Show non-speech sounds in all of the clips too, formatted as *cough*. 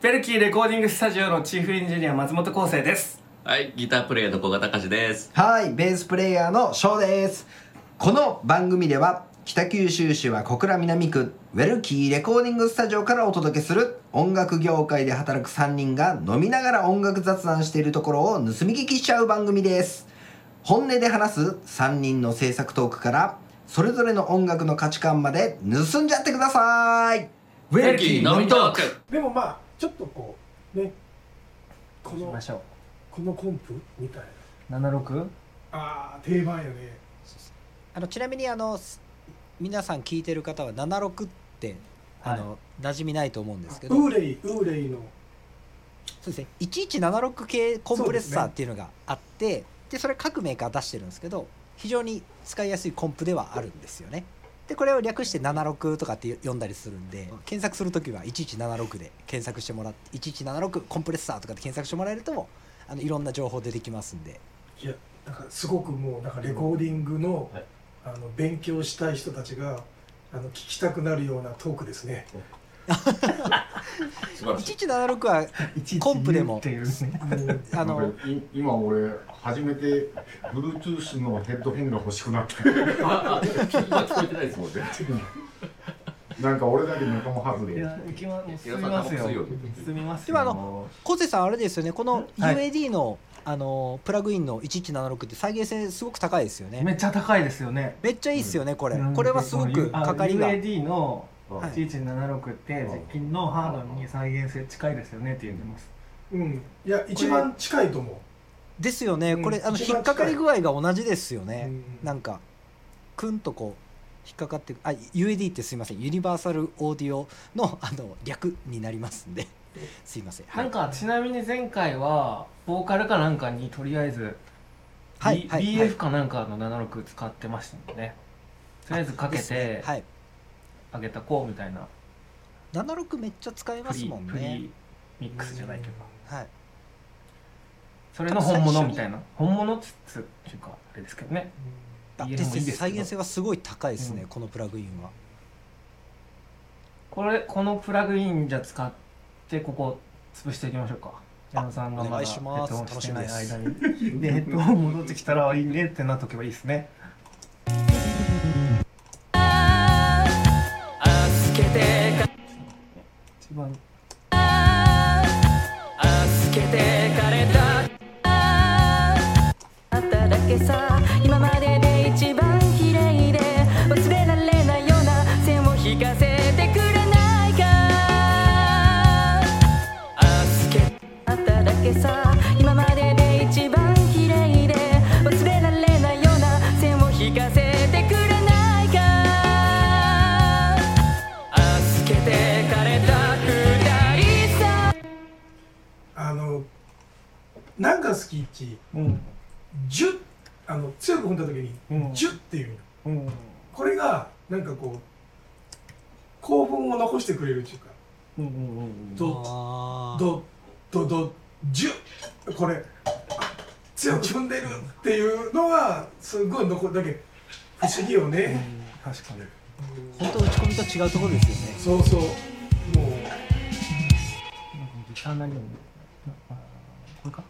ベルキーレコーディングスタジオのチーフエンジニア松本康生ですはい、ギタープレイヤーの古賀隆です。はい、ベースプレイヤーの翔です。この番組では北九州市は小倉南区ウェルキーレコーディングスタジオからお届けする音楽業界で働く3人が飲みながら音楽雑談しているところを盗み聞きしちゃう番組です。本音で話す3人の制作トークからそれぞれの音楽の価値観まで盗んじゃってください。ウベルキー飲みトーク。でもまあちょっとこうねこの行きましょこのコンプみたいな。う76あー定番よね。あのちなみにあのす皆さん聞いてる方は76ってあの、馴染みないと思うんですけど。ウーレイウーレイの。そうですね。1176系コンプレッサーっていうのがあってで,、それ各メーカー出してるんですけど非常に使いやすいコンプではあるんですよねでこれを略して76とかって呼んだりするんで検索するときは1176で検索してもらって1176コンプレッサーとかで検索してもらえるとあのいろんな情報出てきますんで。いやなんかすごくもうなんかレコーディングの,、はい。あの勉強したい人たちがあの聞きたくなるようなトークですね。*laughs* 1176はコンプでも。あの今俺初めて Bluetooth のヘッドホンが欲しくなって。あ、あ、今聞こえてないですもんね。なんか俺だけ仲間外れいや行きまもう進みますよ進みますよでもあの昴生さんあれですよねこのはい UAD の、あのプラグインの1176って再現性すごく高いですよねめっちゃ高いですよねめっちゃいいっすよねこれこれはすごくあかかりが UAD のはい。1176ってうん。実機のハードに再現性近いですよねって言ってますうんいや一番近いと思ですよね。うん。これあの一番引っかかり具合が同じですよう、ね。うん。なんかくんとこう引っかかってあ UAD ってすいません。ユニバーサルオーディオのあの略になりますんで。*laughs* すいません。はないんかちなみに前回はボーカルかなんかにとりあえず、はい。B はい。BF かなんかの76使ってましたもんね。とりあえずかけてはいあげたこうみたいな。76めっちゃ使いますフリーフリもんねーミックスじゃないけど。はい。それの本物みたいな。本物っつつっていうかあれですけどね。いいですけど再現性はすごい高いですね、うんこのプラグインは。これこのプラグインじゃ使ってここ潰していきましょうか。矢野さんがまだヘッドホンしてない間に。でヘッドホン戻ってきたらいいねってなっとけばいいですね一番。ちうん。ジュッあの強く踏んだ時に、うん。ジュッっていう。のうん。これがなんかこう興奮を残してくれるっていうか。うんうんうんどあー。ドドドジュッこれあ強く踏んでるっていうのがすごい残るだけ。不思議よね、確かに。本当打ち込みと違うところですよね。そうそう。もう。なんかギター何をあ。これか？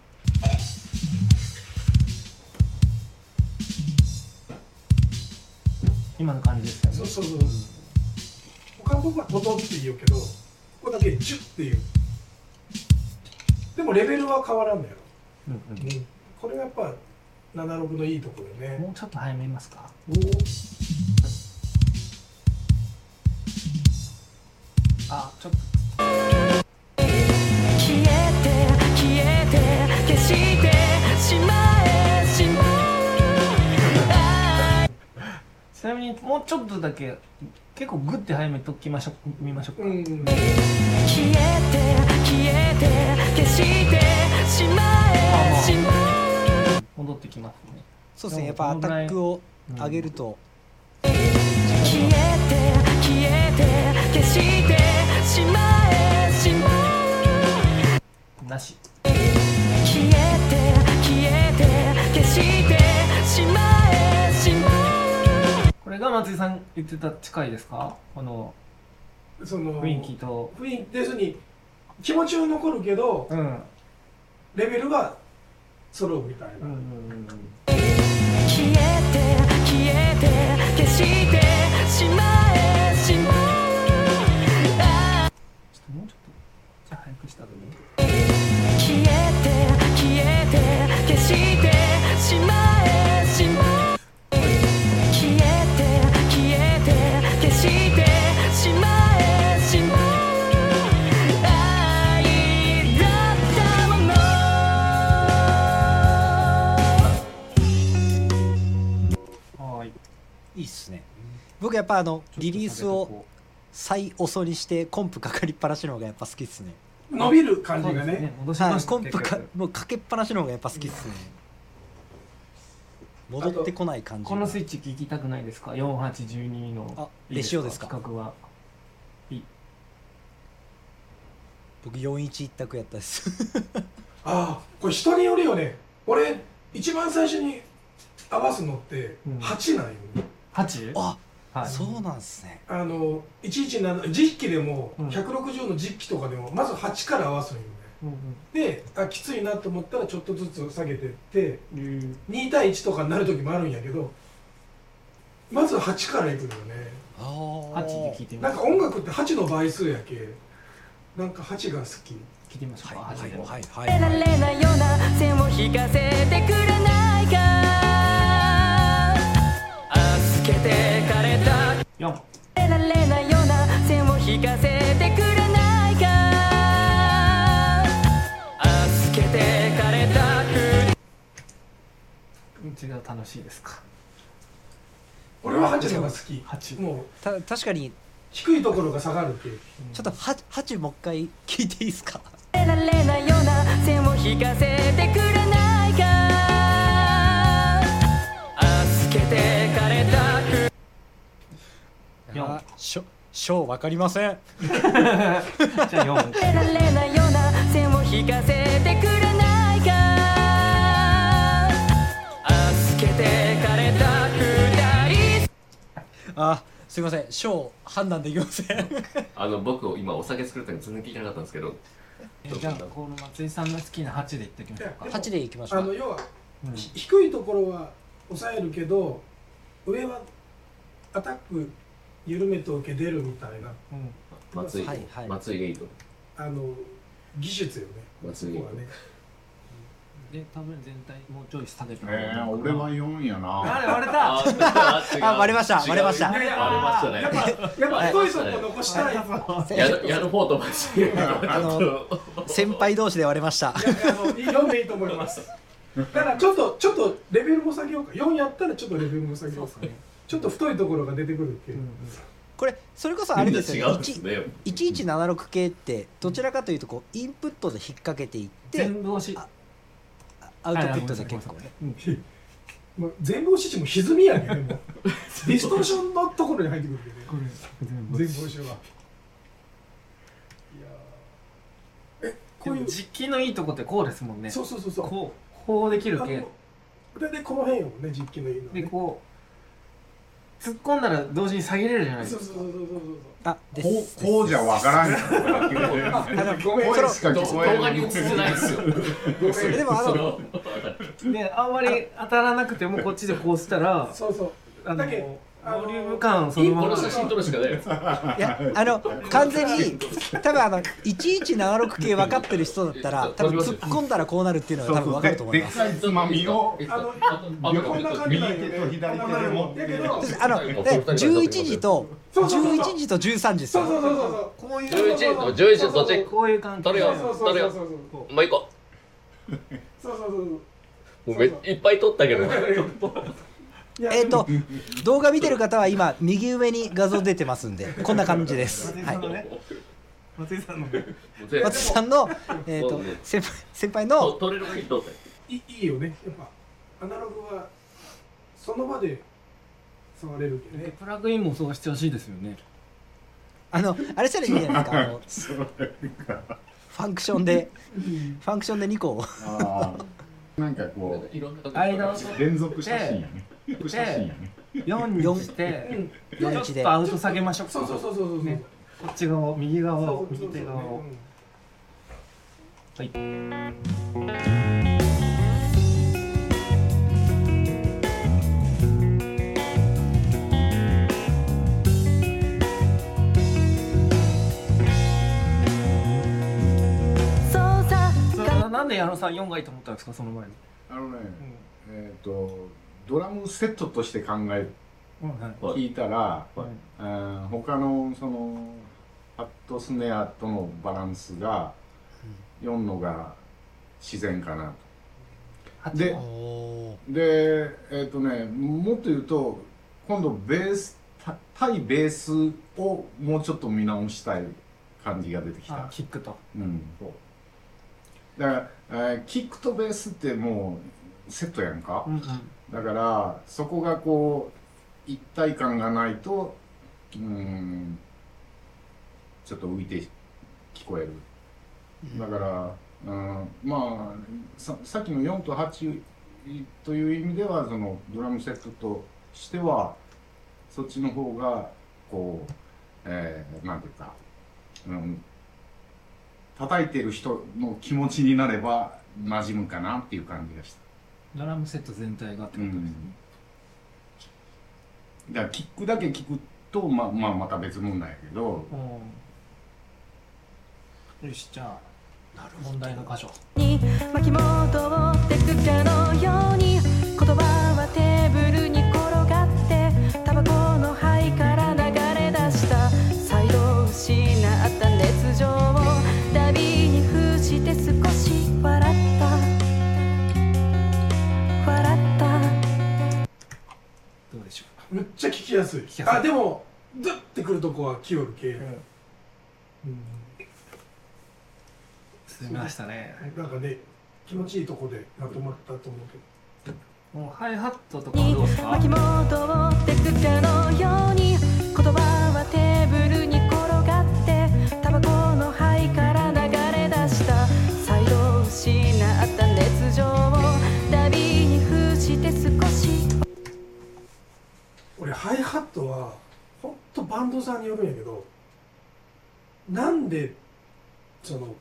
今の感じですよね。そうそうそう他のとこはトトって言うけどここだけジュッっていう。でもレベルは変わらんのやろ、うんうん、これがやっぱ76のいいところよね。うんもうちょっと早めますか。おー。あちょっとなみにもうちょっとだけ結構グッて早めときましょう見ましょうか、うん。消えて消えて消してしまえしまえ戻ってきますねそうですねやっぱアタックを上げると、消えて消えて消してしまえしまえなし松井さん言ってた近いですか？このその雰囲気と。雰囲気要するに気持ちは残るけどうん。レベルは揃うみたいな、うんうんうん消えて消えて消してしまえしまえちょっともうちょっと。じゃあ早くした後にい。いいっすね。僕やっぱあのリリースを最遅にしてコンプかかりっぱなしの方がやっぱ好きっすね。伸びる感じがね。ね戻しはいコンプかもうかけっぱなしの方がやっぱ好きっすね戻ってこない感じがこのスイッチ聞きたくないですか？4812の。あレシオですか？企画は。僕41一択やったです。ああこれ人によるよね。俺一番最初に合わすのってうん。8なんよね、8? あはい。そうなんすね。あの117実機でもうん。160の実機とかでもまず8から合わすのよねうんであきついなと思ったらちょっとずつ下げてってうん2対1とかになる時もあるんやけどまず8からいくのよね。あ8で聞いてみます。なんか音楽って8の倍数やけ。なんか8が好き。聞いてみましょうか？はい8ではいはいれないような線を引かせてくれないか。預けてかれた。4出られないちが楽しいですか？俺は8の方が好き8もう。た確かに。低いところが下がるっていう。ちょっとは8もう一回聞いていいですか？出られないような線を引かせてくれないか？預けてかれたく。四。あしょしょうわかりません。*laughs* じゃあ4出られないような線を引かせてくれけてかれたあすいません。しょう判断できません。*laughs* あの僕今お酒作るために全然聞いてなかったんですけど。えじゃあこの松井さんの好きな8でいってきましょうか。いや8でいきましょうか。あの要はうん。ひ低いところは抑えるけど上はアタック緩めておけ出るみたいな。うん。松井、はいはい。松井レイド。あの技術よね。松井そこはねで多分全体もうちょい下げてえー、俺は4やあな。れ割れた。あ割れました。割れました。割れましたね。やっぱやっぱ太い。とこ残したい。いややるやる方とあの先輩同士で割れました。あの読んでいいと思います。だからちょっとちょっとレベルも下げようか。4やったらちょっとレベルも下げようかちょっと太いところが出てくるっていう、これそれこそあれですよね。すね。1 1176系ってどちらかというとこうインプットで引っ掛けていって全部押しあアウトプットで結構ね。もう全部押し値も歪みやけども。う *laughs* ディストーションのところに入ってくるけどね。これ全部全部押しは。いやー。えここういう。実機のいいとこってこうですもんね。そうそうそうそう。こうこうできるけあの大体この辺よね実機のいいのね。でこう突っ込んだら同時に下げれるじゃないですか。そうそうそうそうそうあでこす。うこうじゃわからんよ。ごめん声しか聞こえ動画に映ってないですよ。でもあのそのであんまり当たらなくてもこっちでこうしたらそうそう。あのだけどあのボリューム感そのまま。この写真撮るしかないですいやあの完全に多分あの1176系分かってる人だったら多分突っ込んだらこうなるっていうのが多分分かると思います。でっかいつまみをあのあこんな感じ右なんよね手と左手で持ってだけど。あので11時とそうそうそう。そう11時と13時ですよ。そうそうそうそう。こういう11 11どっちこういう感じ撮るよそうそうそうそうそうそうそう。そうもうめいっぱい撮ったけどえっ、と動画見てる方は今右上に画像出てますんでこんな感じです、はい、松井さんの。ね松井さんのねで松井さんの、えー、と先輩先輩の撮れる限り撮っていいいよね。やっぱアナログはその場で触れるけど。ねプラグインもそうしてほしいですよね。あのあれしたらいいんじゃないですかあの *laughs* ファンクションでファンクションで2個なんかこいろんな間をう連続写真やね。写真やね。4にしてうん。4ちょっとアウト下げましょうか。そうそうそうそうそうねこっち側を右側をそうそうそう右手側をうんはい矢野さん4がいいと思ったんですかその前に？あのね、えっ、とドラムセットとして考えうんはい。はい聞いたら、はい。あー他のそのハットスネアとのバランスが4のが自然かなと。ででえっ、とねもっと言うと今度ベースた対ベースをもうちょっと見直したい感じが出てきあた。キックと。うん、だから、えーキックとベースってもうセットやんか、うんうん。だからそこがこう一体感がないとうんちょっと浮いて聞こえる。だから、うん、まあささっきの4と8という意味ではそのドラムセットとしてはそっちの方がこう、えーなんていうか、うん、叩いてる人の気持ちになれば馴染むかなっていう感じがした。ドラムセット全体がってことですね、だからキックだけ聞くと、まあ、まあまた別問題やけど。うん。よしじゃあ問題の箇所。に巻き戻ってくかのように言葉はテーブルにめっちゃ聞きやすい。きやすい。あでもドゥッてくるとこは来よる系、う、うん。進みましたね。なんかね気持ちいいとこでまとまったと思うけど。もうハイハットとかはどうですか？ハイハットはほんとバンドさんによるんやけどなんでその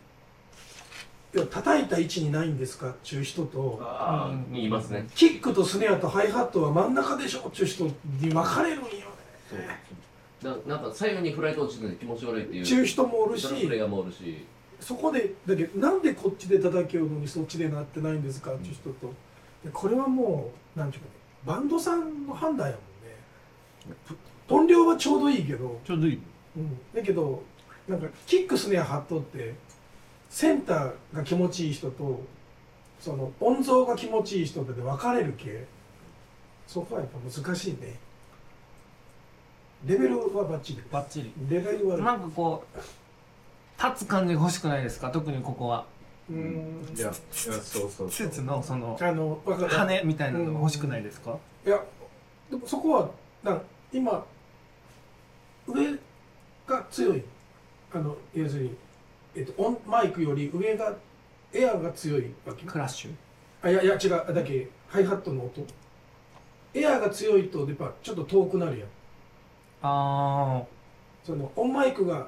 要は叩いた位置にないんですかっちゅう人とああうん言いますね。キックとスネアとハイハットは真ん中でしょっちゅう人に分かれるんよね。そう。ななんか左右にフライト落ちてるので気持ち悪いっていう。ちゅう人もおるしプレイヤーもおるし。そこでだけどなんでこっちで叩きよるのにそっちでなってないんですかっていう人と。でこれはもうなんていうかねバンドさんの判断やもん。ね音量はちょうどいいけど、ちょうどいい。うん、だけどなんかキックスネアハットってセンターが気持ちいい人とその音像が気持ちいい人で分かれる系。そこはやっぱ難しいね。レベルはバッチリバッチリ。レベルは。なんかこう立つ感じが欲しくないですか？特にここは。うん。いやいやそうそうそう。スーツのそのあの分かる。羽みたいなのが欲しくないですか？いやでもそこはなん今上が強い。あの要するに、えっと、オンマイクより上がエアが強いわけクラッシュ？あいやいや違う。だけハイハットの音。エアが強いとやっぱちょっと遠くなるやん。あそのオンマイクが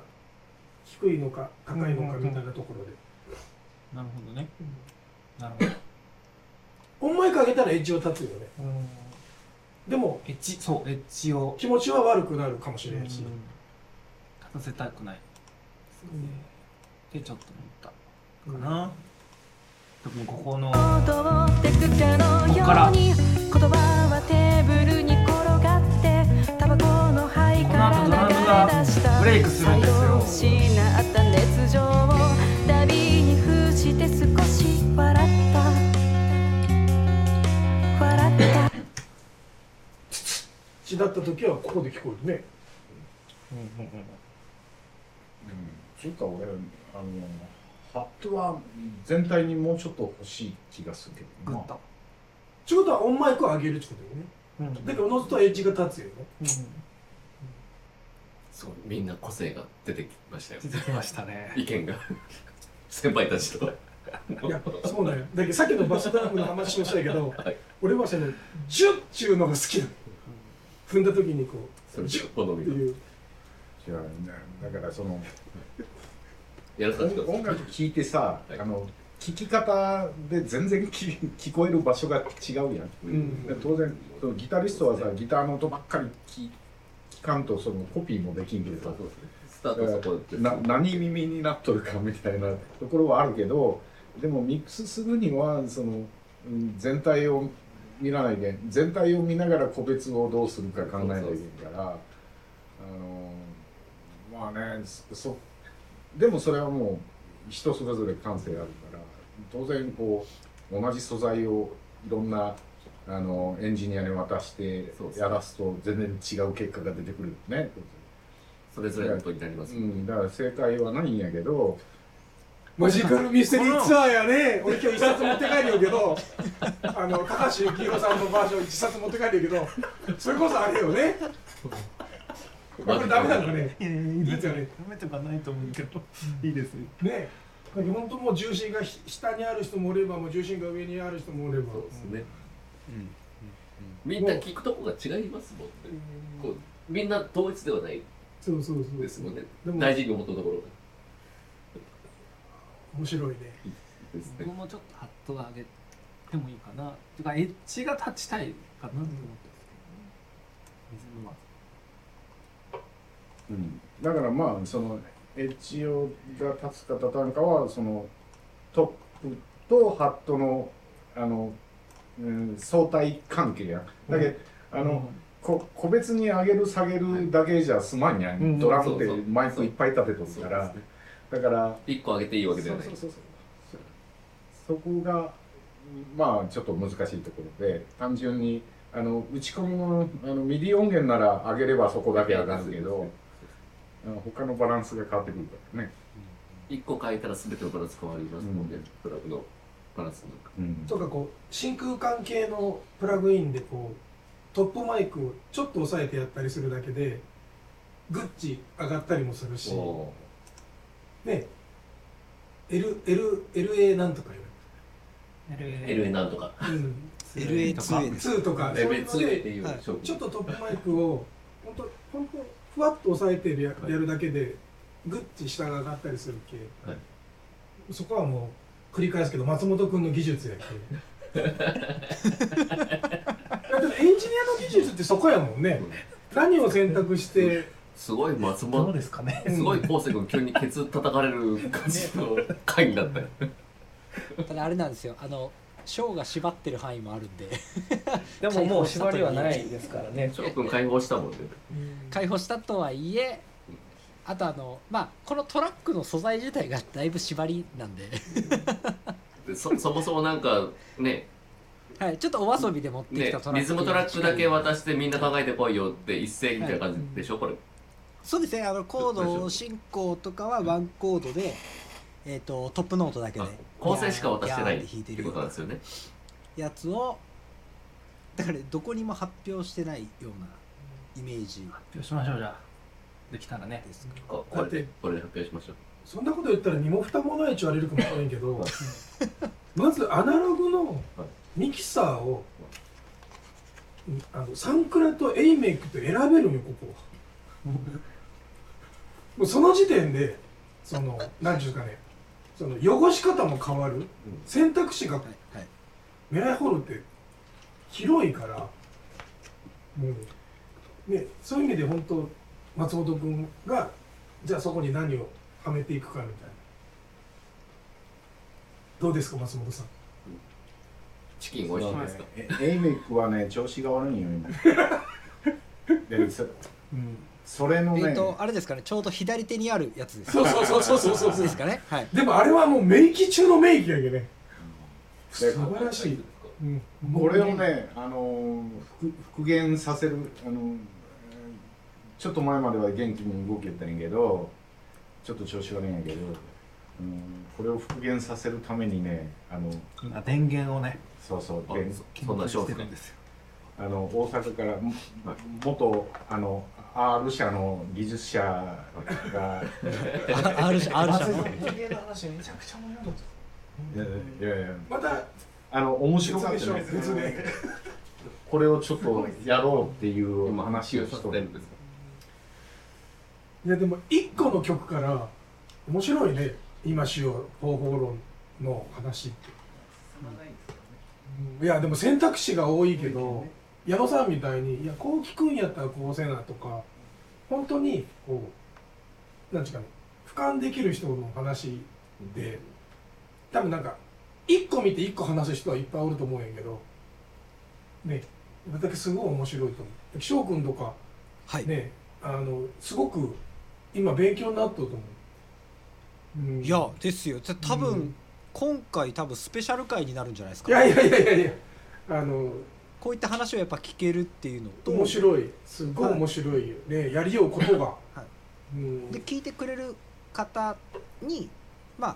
低いのか高いのかみたいなところで、あなるほどね。なるほど。オンマイク上げたらエッジは立つよね。うんでもエッジそうエッジを。気持ちは悪くなるかもしれんし、うん。立たせたくない。ってちょっと思ったかな。特にここの戻ってくかのように言葉はテーブルに転がってタバコの灰から流れ出したブレイクするんですよだった時はここで聞こえるね。うんうんうん。ちょっと俺あのハットは全体にもうちょっと欲しい気がするけどなグッとちゅうことはオンマイクを上げるってことよねうん。だけどおのずとエッジが立つよねすごいみん。な個性が出てきましたよ出てきましたね意見が先輩たちといやそうなん。よだけどさっきのバスドラムの話もしたけど、はい俺はそのジュッちゅうのが好きなの踏んだ時にこそうれジュッ好みがっていう。違うねだからそのやらされて音音楽聴いてさ、はい。あの聞き方で全然聞聞こえる場所が違うやん、ん。で当然そのギタリストはさギターの音ばっかり聞聞かんとそのコピーもできんけど。さスタートそこでな何耳になっとるかみたいなところはあるけどでもミックスするにはそのうん全体を見らないで全体を見ながら個別をどうするか考えないといけからあのまあねそそでもそれはもう人それぞれ感性あるから当然こう同じ素材をいろんなあのエンジニアに渡してやらすと全然違う結果が出てくるよね。それぞれのことになりますよね。うん、だから正解はないんやけどマジカルミステリーツアーやね。俺今日一冊持って帰るよけど。あの高橋幸宏さんのバージョン一冊持って帰るよけど。それこそあれよね。これダメなのかね。いやいやいいいいですよね。ダメとかないと思うけど。いいですよ。ね。本当もう重心がひ下にある人もおればもう重心が上にある人もおれば。そうですね。みんな聞くとこが違いますもんね。こうみんな統一ではない。そうそうそう。ですもんね。でも大事に思ったところが面白いね。ですね。僕もちょっとハット上げてもいいかな。てかエッジが立ちたいかなと思って水沼うん、だからまあそのエッジをが立つか立たんかはそのトップとハットのあの、うん、相対関係や。だけど、あの、こ個別に上げる下げるだけじゃ済まんやん、うん。ドラムってマイクいっぱい立てとるから、だから一個上げていいわけではないそうそうそうそう。そこがまあちょっと難しいところで単純にあの打ち込みのあの MIDI音源なら上げればそこだけ上がるけど他のバランスが変わってくるからね、一個変えたら全てのバランス変わりますもんね、ドラムのバランスなんか。うん。とかこう真空管系のプラグインでこうトップマイクをちょっと押さえてやったりするだけでグッと上がったりもするし。おね L L LA なんとかー LA なんとか。言う、うん、LA2A です。2とか。そういうの LA2A ってでいうはい。ちょっとトップマイクを本当本当ふわっと押さえてるややるだけでグッチ下が上がったりする系、はい。そこはもう繰り返すけど松本君の技術やけ。だってエンジニアの技術ってそこやもんね、何を選択してすごい松どう本ですかね。すごい昴生君急にケツ叩かれる感じの回になったよ。ただあれなんですよ。あのショーが縛ってる範囲もあるんで。でももう縛りはないですからね。翔くん解放したもんね。解放したとはいえあとあのまあこのトラックの素材自体がだいぶ縛りなんで、でそそもそもなんかね。はい、ちょっとお遊びで持ってきねたトラックリズムトラックだけ渡してみんな考えてこいよって一斉みたいな感じでしょこれそうですねあのコード進行とかはワンコードで、えー、とトップノートだけであ構成しか渡してないって弾いててるようなんことなですよね。やつをだからどこにも発表してないようなイメージ。発表しましょうじゃあ。できたらね。ですここれでこれで発表しましょう。そんなこと言ったら身も蓋もないっちゃ言われるかもしれないけど *laughs* まずアナログのミキサーをうんあのサンクラとエイメイクと選べるんよここもうその時点でその何ていうんですかねその汚し方も変わる選択肢がはいはい。メライホールって広いからもうねそういう意味で本当松本君がじゃあそこに何をはめていくかみたいな。どうですか松本さん？チキン美味しいですか？えエイメイクはね調子が悪いんよ今。*laughs* でそうんそれのねえっ、とあれですかねちょうど左手にあるやつです。そうそうそうそうそうそうですかねはいでもあれはもう名機中の名機やけどねで素晴らしい、うん、これをね、あのー復復元させる、あのーちょっと前までは元気に動けたんやけどちょっと調子悪いんやけど、うん、これを復元させるためにねあの今電源をねそうそうあでそしてるんですよあの大阪からも元あの R 社の技術者が *laughs* あ R 社 R 社の。電源の話めちゃくちゃ盛り上がったいやいやいや。またあの面白かったね。別でこれをちょっとやろうっていう今話をしとるさせてるんですか？いやでも一個の曲から面白いね。今しよう方法論の話いやでも選択肢が多いけど矢野さんみたいにいやこう聞くんやったらこうせなとか本当にこうなんていうかね俯瞰できる人の話で多分なんか一個見て一個話す人はいっぱいおると思うんやけどねだけすごい面白いと思う。翔くんとかはい、ねあのすごく今勉強になったと思う、うん、いやですよ。多分、うん。今回多分スペシャル回になるんじゃないですか。いやいやいやいやいやあのこういった話をやっぱ聞けるっていうのと面白い。すごい面白いよね。やりようことが、うん。で聞いてくれる方にまあ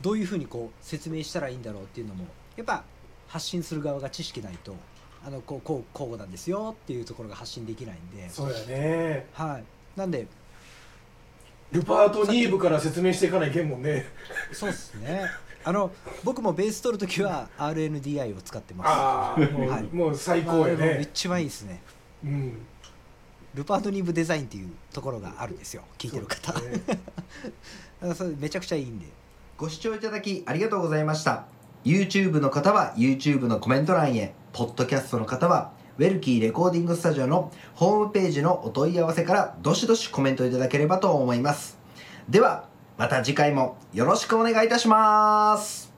どういうふうにこう説明したらいいんだろうっていうのもやっぱ発信する側が知識ないとあのこうこうこうなんですよっていうところが発信できないんで、そうやね。はい、なんでルパート2部から説明していかないけんもんね。そうですね。あの僕もベース取るときは RNDI を使ってます。ああもう,、はい。もう最高やまあね、一番いいですね。うん。ルパートニーブデザインっていうところがあるんですよ聞いてる方。そね。*laughs* それめちゃくちゃいいんで。ご視聴いただきありがとうございました。YouTube の方は YouTube のコメント欄へ。ポッドキャストの方はウェルキーレコーディングスタジオのホームページのお問い合わせからどしどしコメントいただければと思います。ではまた次回もよろしくお願いいたします。